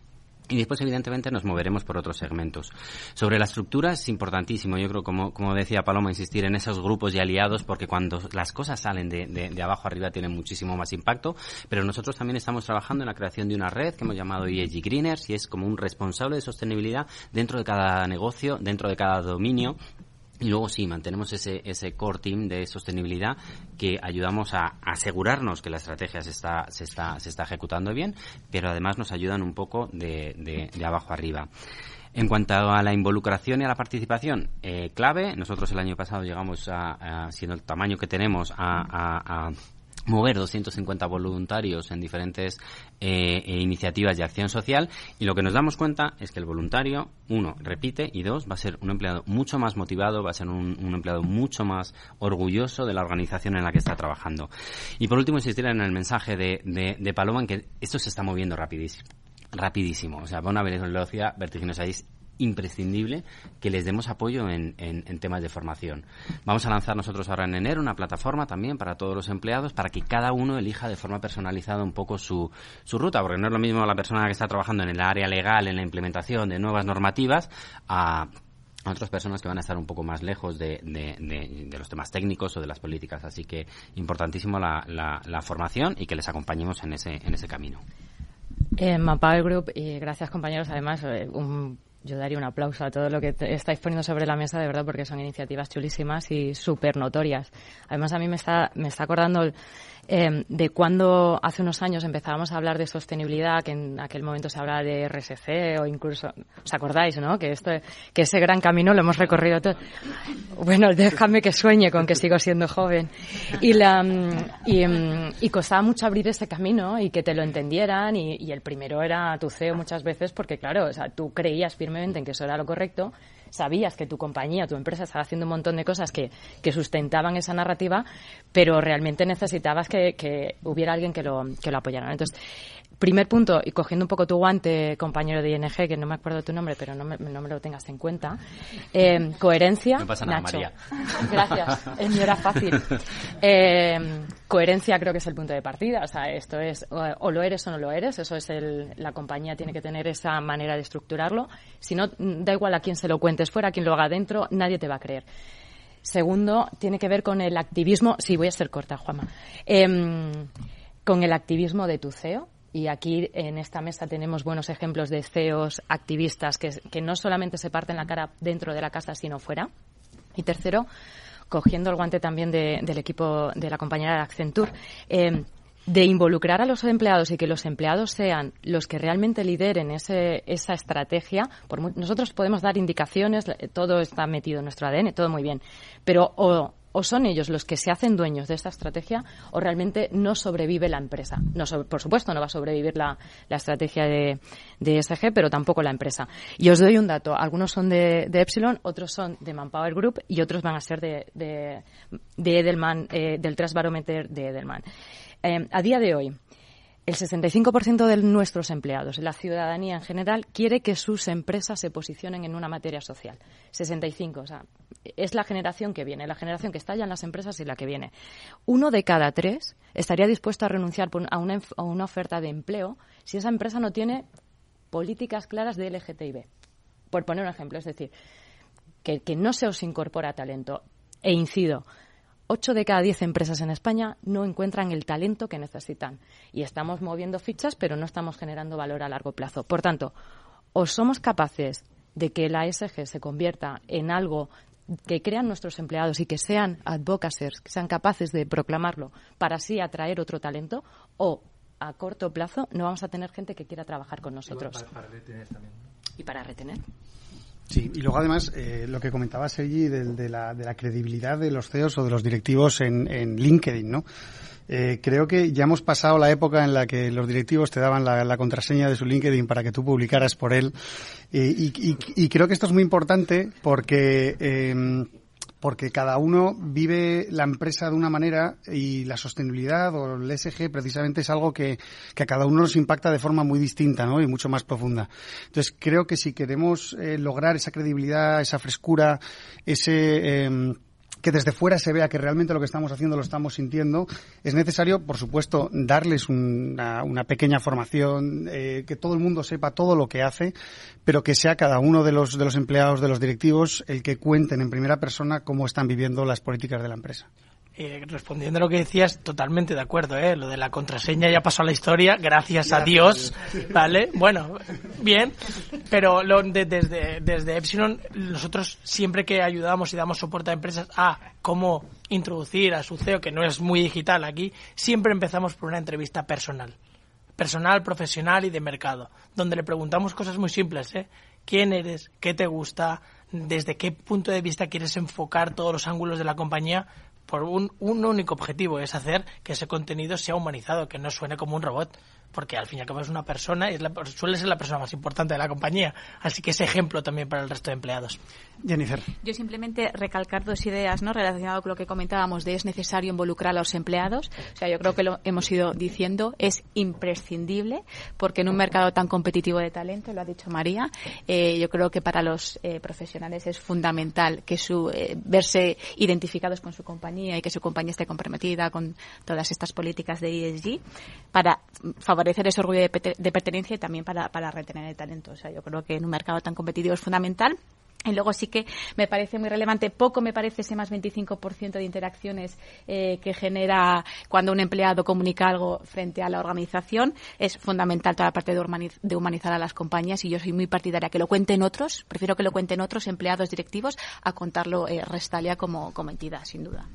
Y después, evidentemente, nos moveremos por otros segmentos. Sobre la estructura es importantísimo, yo creo, como, como decía Paloma, insistir en esos grupos y aliados, porque cuando las cosas salen de, de, abajo arriba tienen muchísimo más impacto. Pero nosotros también estamos trabajando en la creación de una red que hemos llamado ESG Greeners y es como un responsable de sostenibilidad dentro de cada negocio, dentro de cada dominio Y luego sí, mantenemos ese, ese core team de sostenibilidad que ayudamos a asegurarnos que la estrategia se está, se está, se está ejecutando bien, pero además nos ayudan un poco de, de, abajo arriba. En cuanto a la involucración y a la participación, eh, clave, nosotros el año pasado llegamos a, siendo el tamaño que tenemos, a mover 250 voluntarios en diferentes eh, eh, iniciativas de acción social y lo que nos damos cuenta es que el voluntario, uno, repite y dos, va a ser un empleado mucho más motivado, va a ser un, empleado mucho más orgulloso de la organización en la que está trabajando. Y por último, insistir en el mensaje de, de, Paloma en que esto se está moviendo rapidísimo rapidísimo, o sea, va a una velocidad vertiginosa imprescindible que les demos apoyo en, temas de formación. Vamos a lanzar nosotros ahora en enero una plataforma también para todos los empleados para que cada uno elija de forma personalizada un poco su, su ruta, porque no es lo mismo la persona que está trabajando en el área legal, en la implementación de nuevas normativas, a otras personas que van a estar un poco más lejos de, los temas técnicos o de las políticas. Así que importantísimo la, la, formación y que les acompañemos en ese, en ese camino.
En Manpower Group, y gracias compañeros, además, eh, un yo daría un aplauso a todo lo que estáis poniendo sobre la mesa, de verdad, porque son iniciativas chulísimas y súper notorias. Además, a mí me está, me está acordando eh, de cuando hace unos años empezábamos a hablar de sostenibilidad, que en aquel momento se hablaba de RSC o incluso, ¿os acordáis, no? Que, esto, que ese gran camino lo hemos recorrido todo. Bueno, déjame que sueñe con que sigo siendo joven. Y, la, y, y costaba mucho abrir ese camino y que te lo entendieran y, y el primero era tu CEO muchas veces porque, claro, o sea, tú creías firmemente en que eso era lo correcto sabías que tu compañía, tu empresa estaba haciendo un montón de cosas que, que sustentaban esa narrativa, pero realmente necesitabas que, que hubiera alguien que lo, que lo apoyara. Entonces, Primer punto, y cogiendo un poco tu guante, compañero de ING, que no me acuerdo tu nombre, pero no me, no me lo tengas en cuenta. Eh, coherencia.
No pasa nada, María.
Gracias, es mi hora fácil. Eh, coherencia creo que es el punto de partida. O sea, esto es o, lo eres o no lo eres. Eso es el, la compañía tiene que tener esa manera de estructurarlo. Si no, da igual a quién se lo cuentes fuera, a quién lo haga dentro, nadie te va a creer. Segundo, tiene que ver con el activismo. Sí, voy a ser corta, Juama. Em, con el activismo de tu CEO y aquí en esta mesa tenemos buenos ejemplos de CEOs activistas que, no solamente se parten la cara dentro de la casa, sino fuera. Y tercero, cogiendo el guante también del equipo de la compañera de Accenture, eh, de involucrar a los empleados y que los empleados sean los que realmente lideren ese, esa estrategia. Por, nosotros podemos dar indicaciones, todo está metido en nuestro ADN, todo muy bien, pero o o son ellos los que se hacen dueños de esta estrategia o realmente no sobrevive la empresa. Por supuesto, no va a sobrevivir la, estrategia de, de, pero tampoco la empresa. Y os doy un dato. Algunos son de, Epsilon, otros son de Manpower Group y otros van a ser de, de, Edelman, eh, del Trust de Edelman. Eh, a día de hoy, el 65% de nuestros empleados, la ciudadanía en general, quiere que sus empresas se posicionen en una materia social. 65, o sea, es la generación que viene, la generación que está ya en las empresas y la que viene. Uno de cada tres estaría dispuesto a renunciar a una, oferta de empleo si esa empresa no tiene políticas claras de LGTB. Por poner un ejemplo, es decir, que, que no se os incorpora talento. E incido, 8 de cada 10 empresas en España no encuentran el talento que necesitan. Y estamos moviendo fichas, pero no estamos generando valor a largo plazo. Por tanto, o somos capaces de que la ESG se convierta en algo que crean nuestros empleados y que sean advocates, que sean capaces de proclamarlo para así atraer otro talento, o a corto plazo no vamos a tener gente que quiera trabajar con nosotros. Y para retener.
Sí, y luego además eh, lo que comentaba Sergi de, la, de la credibilidad de los CEOs o de los directivos en, LinkedIn, ¿no? Eh, creo que ya hemos pasado la época en la que los directivos te daban la, contraseña de su LinkedIn para que tú publicaras por él. Eh, y, y, creo que esto es muy importante porque eh, porque cada uno vive la empresa de una manera y la sostenibilidad o el SG precisamente es algo que, a cada uno nos impacta de forma muy distinta ¿no? y mucho más profunda. Entonces creo que si queremos eh, lograr esa credibilidad, esa frescura, ese... Eh, que desde fuera se vea que realmente lo que estamos haciendo lo estamos sintiendo, es necesario, por supuesto, darles una, pequeña formación, eh, que todo el mundo sepa todo lo que hace, pero que sea cada uno de los, de los empleados, de los directivos, el que cuenten en primera persona cómo están viviendo las políticas de la empresa.
Eh, respondiendo a lo que decías, totalmente de acuerdo, ¿eh? Lo de la contraseña ya pasó a la historia, gracias, a Dios, ¿vale? Bueno, bien, pero lo, desde, desde Epsilon, nosotros siempre que ayudamos y damos soporte a empresas a cómo introducir a su CEO, que no es muy digital aquí, siempre empezamos por una entrevista personal. Personal, profesional y de mercado, donde le preguntamos cosas muy simples, ¿eh? ¿Quién eres? ¿Qué te gusta? ¿Desde qué punto de vista quieres enfocar todos los ángulos de la compañía por un, un único objetivo, es hacer que ese contenido sea humanizado, que no suene como un robot porque al fin y al cabo es una persona y suele ser la persona más importante de la compañía. Así que es ejemplo también para el resto de empleados.
Jennifer.
Yo simplemente recalcar dos ideas ¿no? relacionadas con lo que comentábamos de es necesario involucrar a los empleados. O sea, yo creo que lo hemos ido diciendo, es imprescindible porque en un mercado tan competitivo de talento, lo ha dicho María, eh, yo creo que para los eh, profesionales es fundamental que su eh, verse identificados con su compañía y que su compañía esté comprometida con todas estas políticas de ESG para favorecer favorecer ese orgullo de, pertenencia y también para, para retener el talento. O sea, yo creo que en un mercado tan competitivo es fundamental. Y luego sí que me parece muy relevante, poco me parece ese más 25% de interacciones eh, que genera cuando un empleado comunica algo frente a la organización. Es fundamental toda la parte de, humanizar a las compañías y yo soy muy partidaria que lo cuenten otros, prefiero que lo cuenten otros empleados directivos a contarlo eh, Restalia como, como entidad, sin duda.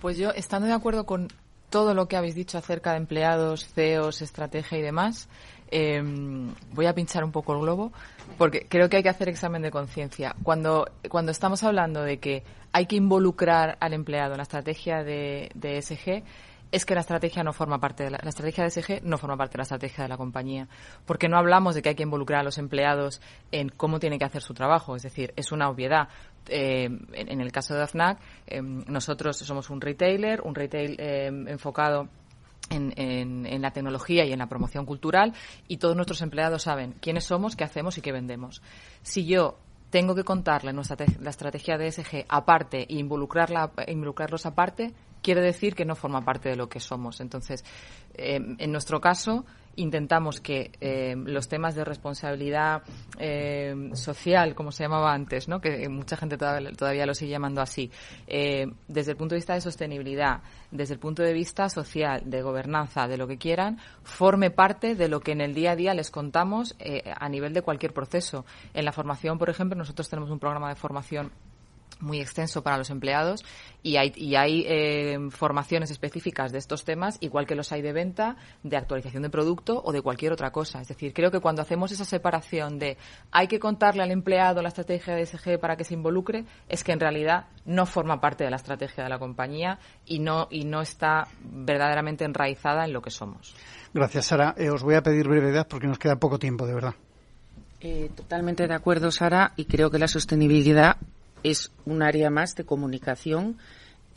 Pues yo, estando de acuerdo con todo lo que habéis dicho acerca de empleados, CEOs, estrategia y demás, em, voy a pinchar un poco el globo porque creo que hay que hacer examen de conciencia. Cuando, cuando estamos hablando de que hay que involucrar al empleado en la estrategia de, de SG, es que la estrategia no forma parte de la, estrategia de SG no forma parte de la estrategia de la compañía, porque no hablamos de que hay que involucrar a los empleados en cómo tienen que hacer su trabajo, es decir, es una obviedad. Eh, en, el caso de AFNAC, eh, nosotros somos un retailer, un retail eh, enfocado en, la tecnología y en la promoción cultural y todos nuestros empleados saben quiénes somos, qué hacemos y qué vendemos. Si yo tengo que contarle nuestra la estrategia de SG aparte e involucrarla, involucrarlos aparte, quiere decir que no forma parte de lo que somos. Entonces, eh, en nuestro caso, intentamos que eh, los temas de responsabilidad eh, social, como se llamaba antes, ¿no? que mucha gente todavía, lo sigue llamando así, desde el punto de vista de sostenibilidad, desde el punto de vista social, de gobernanza, de lo que quieran, forme parte de lo que en el día a día les contamos a nivel de cualquier proceso. En la formación, por ejemplo, nosotros tenemos un programa de formación muy extenso para los empleados y hay, y hay eh, formaciones específicas de estos temas, igual que los hay de venta, de actualización de producto o de cualquier otra cosa. Es decir, creo que cuando hacemos esa separación de hay que contarle al empleado la estrategia de SG para que se involucre, es que en realidad no forma parte de la estrategia de la compañía y no, y no está verdaderamente enraizada en lo que somos.
Gracias, Sara. Eh, os voy a pedir brevedad porque nos queda poco tiempo, de verdad.
Eh, totalmente de acuerdo, Sara, y creo que la sostenibilidad es un área más de comunicación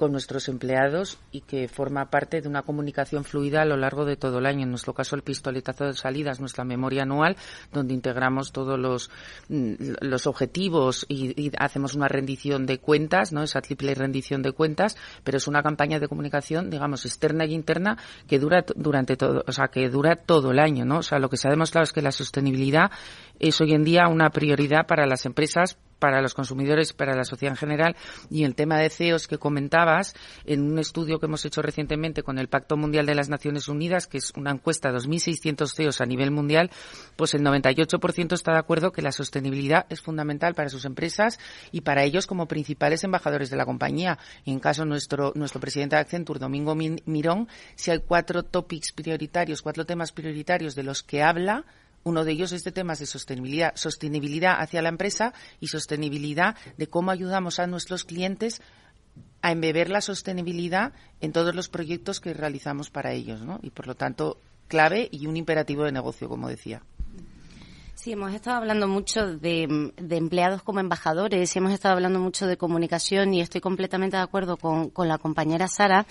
con nuestros empleados y que forma parte de una comunicación fluida a lo largo de todo el año. En nuestro caso, el pistoletazo de salida es nuestra memoria anual, donde integramos todos los, mm, los objetivos y, hacemos una rendición de cuentas, ¿no? Esa triple rendición de cuentas, pero es una campaña de comunicación, digamos, externa y interna que dura durante todo, o sea, que dura todo el año, ¿no? O sea, lo que se ha demostrado es que la sostenibilidad es hoy en día una prioridad para las empresas para los consumidores, para la sociedad en general. Y el tema de CEOs que comentabas, en un estudio que hemos hecho recientemente con el Pacto Mundial de las Naciones Unidas, que es una encuesta de 2.600 CEOs a nivel mundial, pues el 98% está de acuerdo que la sostenibilidad es fundamental para sus empresas y para ellos como principales embajadores de la compañía. Y en caso nuestro, nuestro presidente de Accenture, Domingo Mirón, si hay cuatro topics prioritarios, cuatro temas prioritarios de los que habla, uno de ellos es de temas de sostenibilidad, sostenibilidad hacia la empresa y sostenibilidad de cómo ayudamos a nuestros clientes a embeber la sostenibilidad en todos los proyectos que realizamos para ellos, ¿no? Y por lo tanto, clave y un imperativo de negocio, como decía.
Sí, hemos estado hablando mucho de, empleados como embajadores, hemos estado hablando mucho de comunicación y estoy completamente de acuerdo con, con, la compañera Sara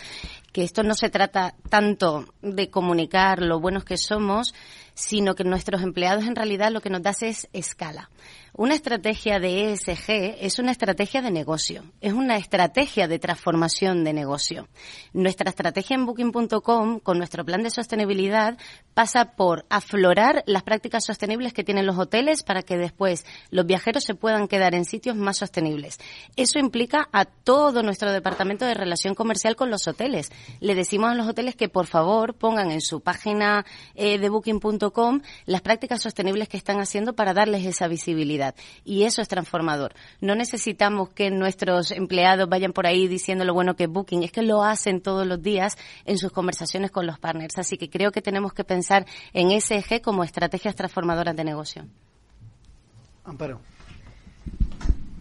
que esto no se trata tanto de comunicar lo buenos que somos, sino que nuestros empleados en realidad lo que nos da es escala Una estrategia de ESG es una estrategia de negocio, es una estrategia de transformación de negocio. Nuestra estrategia en Booking.com, con nuestro plan de sostenibilidad, pasa por aflorar las prácticas sostenibles que tienen los hoteles para que después los viajeros se puedan quedar en sitios más sostenibles. Eso implica a todo nuestro departamento de relación comercial con los hoteles. Le decimos a los hoteles que por favor pongan en su página eh, de Booking.com las prácticas sostenibles que están haciendo para darles esa visibilidad. Y eso es transformador. No necesitamos que nuestros empleados vayan por ahí diciendo lo bueno que es Booking, es que lo hacen todos los días en sus conversaciones con los partners. Así que creo que tenemos que pensar en ese eje como estrategias transformadoras de negocio.
Amparo.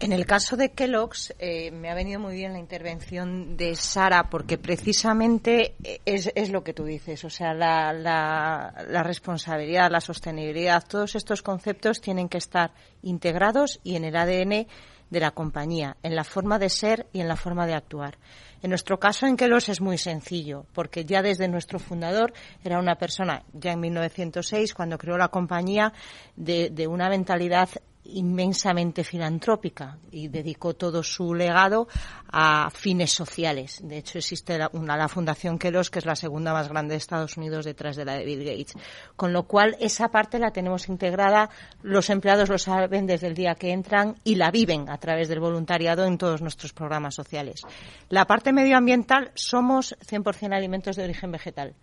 En el caso de Kellogg's, eh, me ha venido muy bien la intervención de Sara, porque precisamente eh, es, lo que tú dices. O sea, la, la, responsabilidad, la sostenibilidad, todos estos conceptos tienen que estar integrados y en el ADN de la compañía, en la forma de ser y en la forma de actuar. En nuestro caso, en Kellogg's es muy sencillo, porque ya desde nuestro fundador era una persona, ya en 1906, cuando creó la compañía, de, de una mentalidad inmensamente filantrópica y dedicó todo su legado a fines sociales. De hecho, existe una, la Fundación Kellogg's, que es la segunda más grande de Estados Unidos detrás de la de Bill Gates. Con lo cual, esa parte la tenemos integrada, los empleados lo saben desde el día que entran y la viven a través del voluntariado en todos nuestros programas sociales. La parte medioambiental, somos 100% alimentos de origen vegetal.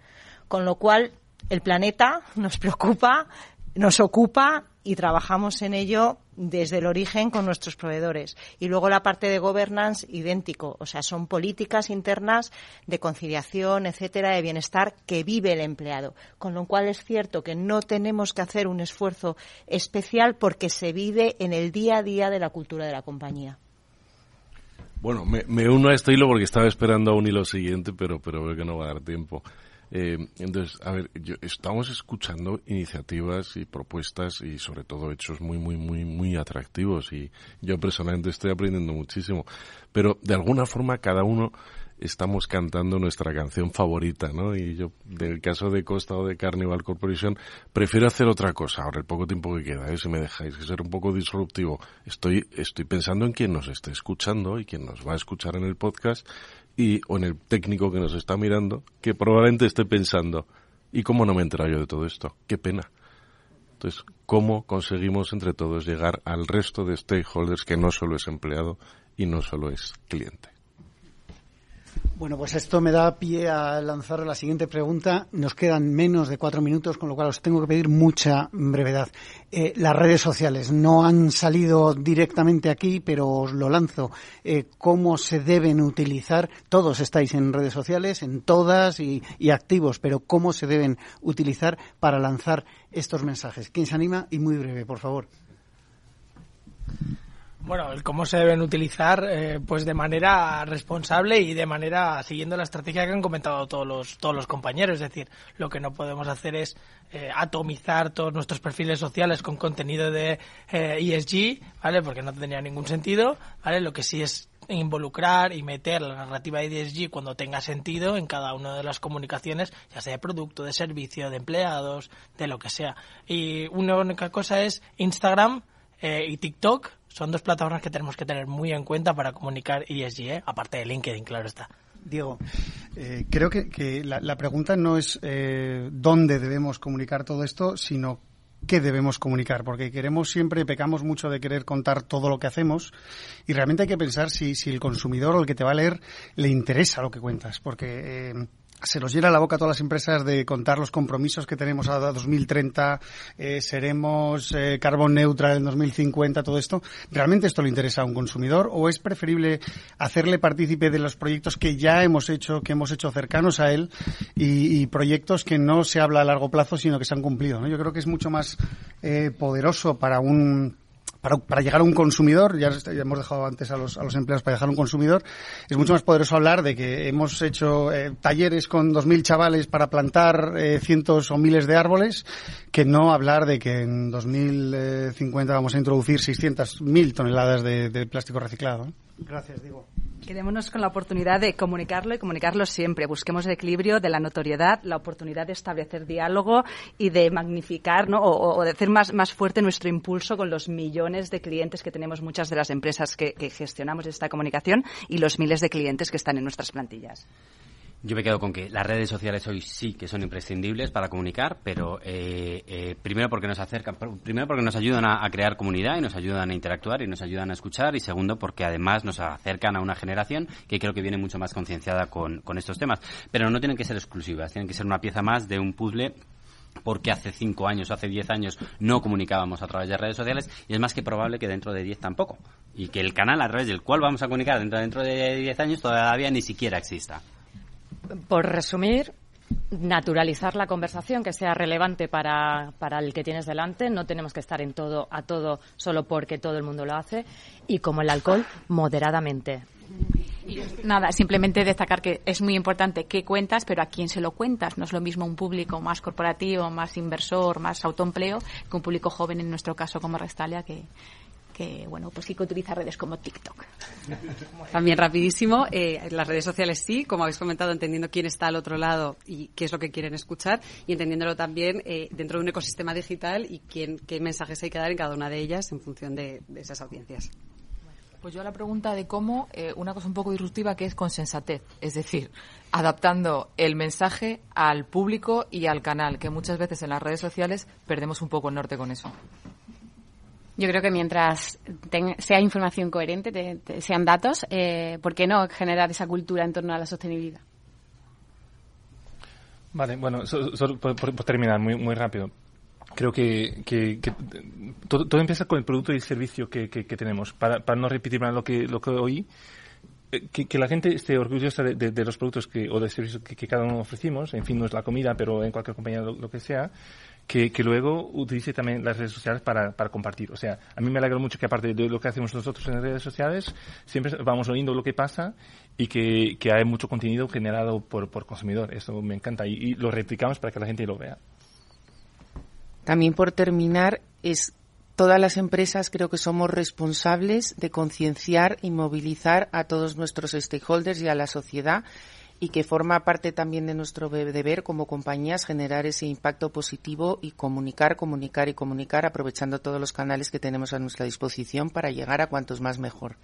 Con lo cual, el planeta nos preocupa, nos ocupa y trabajamos en ello desde el origen con nuestros proveedores. Y luego la parte de governance, idéntico. O sea, son políticas internas de conciliación, etcétera, de bienestar que vive el empleado. Con lo cual es cierto que no tenemos que hacer un esfuerzo especial porque se vive en el día a día de la cultura de la compañía.
Bueno, me, uno a este hilo porque estaba esperando a un hilo siguiente, pero, pero veo que no va a dar tiempo. Eh, entonces, a ver, yo, estamos escuchando iniciativas y propuestas y sobre todo hechos muy, muy, muy, muy atractivos y yo personalmente estoy aprendiendo muchísimo. Pero de alguna forma cada uno estamos cantando nuestra canción favorita, ¿no? Y yo, del caso de Costa o de Carnival Corporation, prefiero hacer otra cosa ahora, el poco tiempo que queda, ¿eh? si me dejáis, que ser un poco disruptivo. Estoy, estoy pensando en quien nos esté escuchando y quien nos va a escuchar en el podcast y o en el técnico que nos está mirando, que probablemente esté pensando, ¿y cómo no me he yo de todo esto? Qué pena. Entonces, ¿cómo conseguimos entre todos llegar al resto de stakeholders que no solo es empleado y no solo es cliente?
Bueno, pues esto me da pie a lanzar la siguiente pregunta. Nos quedan menos de cuatro minutos, con lo cual os tengo que pedir mucha brevedad. Eh, las redes sociales no han salido directamente aquí, pero os lo lanzo. Eh, ¿Cómo se deben utilizar? Todos estáis en redes sociales, en todas y, y activos, pero ¿cómo se deben utilizar para lanzar estos mensajes? ¿Quién se anima? Y muy breve, por favor.
Bueno, el cómo se deben utilizar, eh, pues de manera responsable y de manera siguiendo la estrategia que han comentado todos los todos los compañeros. Es decir, lo que no podemos hacer es eh, atomizar todos nuestros perfiles sociales con contenido de eh, ESG, ¿vale? Porque no tendría ningún sentido, ¿vale? Lo que sí es involucrar y meter la narrativa de ESG cuando tenga sentido en cada una de las comunicaciones, ya sea de producto, de servicio, de empleados, de lo que sea. Y una única cosa es Instagram y TikTok son dos plataformas que tenemos que tener muy en cuenta para comunicar ESG, ¿eh? aparte de LinkedIn, claro está.
Diego, eh, creo que, la, pregunta no es eh, dónde debemos comunicar todo esto, sino qué debemos comunicar, porque queremos siempre, pecamos mucho de querer contar todo lo que hacemos y realmente hay que pensar si, si el consumidor o el que te va a leer le interesa lo que cuentas, porque se nos llena la boca a todas las empresas de contar los compromisos que tenemos a 2030, eh, seremos eh, carbon neutral en 2050, todo esto. ¿Realmente esto le interesa a un consumidor o es preferible hacerle partícipe de los proyectos que ya hemos hecho, que hemos hecho cercanos a él y, proyectos que no se habla a largo plazo, sino que se han cumplido? ¿no? Yo creo que es mucho más eh, poderoso para un para, llegar a un consumidor, ya, hemos dejado antes a los, a los empleados para llegar a un consumidor, es mucho más poderoso hablar de que hemos hecho eh, talleres con 2.000 chavales para plantar eh, cientos o miles de árboles, que no hablar de que en 2050 vamos a introducir 600.000 toneladas de, plástico reciclado. Gracias, Diego.
Quedémonos con la oportunidad de comunicarlo y comunicarlo siempre. Busquemos el equilibrio de la notoriedad, la oportunidad de establecer diálogo y de magnificar ¿no? o, de hacer más, más fuerte nuestro impulso con los millones de clientes que tenemos muchas de las empresas que, que gestionamos esta comunicación y los miles de clientes que están en nuestras plantillas.
Yo me quedo con que las redes sociales hoy sí que son imprescindibles para comunicar, pero eh, eh, primero porque nos acercan, primero porque nos ayudan a, crear comunidad y nos ayudan a interactuar y nos ayudan a escuchar y segundo porque además nos acercan a una generación que creo que viene mucho más concienciada con, estos temas. Pero no tienen que ser exclusivas, tienen que ser una pieza más de un puzzle porque hace cinco años, hace diez años no comunicábamos a través de redes sociales y es más que probable que dentro de diez tampoco. Y que el canal a través del cual vamos a comunicar dentro, dentro de diez años todavía ni siquiera exista.
Por resumir, naturalizar la conversación, que sea relevante para, para, el que tienes delante. No tenemos que estar en todo a todo solo porque todo el mundo lo hace. Y como el alcohol, moderadamente.
Nada, simplemente destacar que es muy importante qué cuentas, pero a quién se lo cuentas. No es lo mismo un público más corporativo, más inversor, más autoempleo, que un público joven, en nuestro caso como Restalia, que, que bueno, pues sí que utiliza redes como TikTok.
También rapidísimo, eh, las redes sociales sí, como habéis comentado, entendiendo quién está al otro lado y qué es lo que quieren escuchar y entendiéndolo también eh, dentro de un ecosistema digital y quién, qué mensajes hay que dar en cada una de ellas en función de, esas audiencias.
Pues yo a la pregunta de cómo, eh, una cosa un poco disruptiva que es con sensatez, es decir, adaptando el mensaje al público y al canal, que muchas veces en las redes sociales perdemos un poco el norte con eso.
Yo creo que mientras sea información coherente, sean datos, eh, ¿por qué no generar esa cultura en torno a la sostenibilidad?
Vale, bueno, solo por, terminar muy, muy rápido. Creo que, todo, empieza con el producto y el servicio que, tenemos. Para, para no repetir más lo que, lo que oí, eh, que, la gente esté orgullosa de, los productos que, o del servicio que, cada uno ofrecimos, en fin, no es la comida, pero en cualquier compañía lo que sea, que, luego utilice también las redes sociales para, para, compartir. O sea, a mí me alegra mucho que aparte de lo que hacemos nosotros en las redes sociales, siempre vamos oyendo lo que pasa y que, que hay mucho contenido generado por, por consumidor. Eso me encanta y, y lo replicamos para que la gente lo vea.
También por terminar, es todas las empresas creo que somos responsables de concienciar y movilizar a todos nuestros stakeholders y a la sociedad y que forma parte también de nuestro deber como compañías generar ese impacto positivo y comunicar, comunicar y comunicar aprovechando todos los canales que tenemos a nuestra disposición para llegar a cuantos más mejor.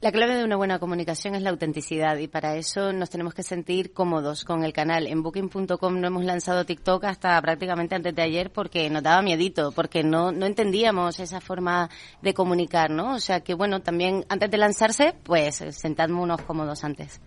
La clave de una buena comunicación es la autenticidad y para eso nos tenemos que sentir cómodos con el canal. En booking.com no hemos lanzado TikTok hasta prácticamente antes de ayer porque nos daba miedito, porque no, no entendíamos esa forma de comunicar, ¿no? O sea que bueno, también antes de lanzarse, pues unos cómodos antes.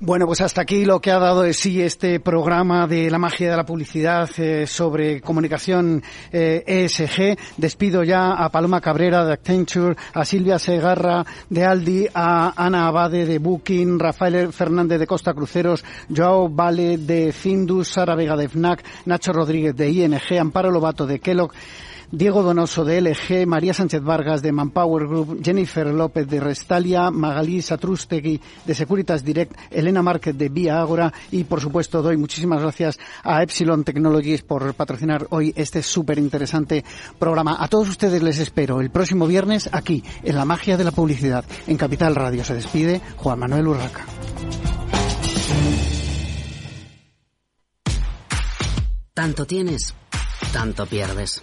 Bueno, pues hasta aquí lo que ha dado de sí este programa de la magia de la publicidad eh, sobre comunicación ESG. Eh, e Despido ya a Paloma Cabrera de Accenture, a Silvia Segarra de Aldi, a Ana Abade de Booking, Rafael Fernández de Costa Cruceros, Joao Vale de Findus, Sara Vega de FNAC, Nacho Rodríguez de ING, Amparo Lobato de Kellogg, Diego Donoso de LG, María Sánchez Vargas de Manpower Group, Jennifer López de Restalia, Magalí Satrustegui de Securitas Direct, Elena Márquez de Vía Ágora y por supuesto doy muchísimas gracias a Epsilon Technologies por patrocinar hoy este súper interesante programa. A todos ustedes les espero el próximo viernes aquí en La Magia de la Publicidad en Capital Radio. Se despide Juan Manuel Urraca.
Tanto tienes, tanto pierdes.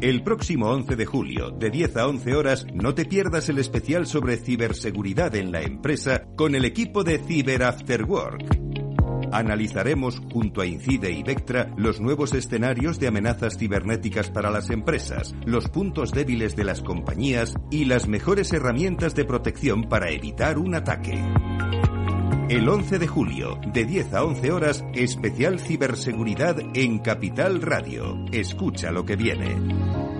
El próximo 11 de julio, de 10 a 11 horas, no te pierdas el especial sobre ciberseguridad en la empresa con el equipo de Cyber After Work. Analizaremos junto a Incide y Vectra los nuevos escenarios de amenazas cibernéticas para las empresas, los puntos débiles de las compañías y las mejores herramientas de protección para evitar un ataque. El 11 de julio, de 10 a 11 horas, especial ciberseguridad en Capital Radio. Escucha lo que viene.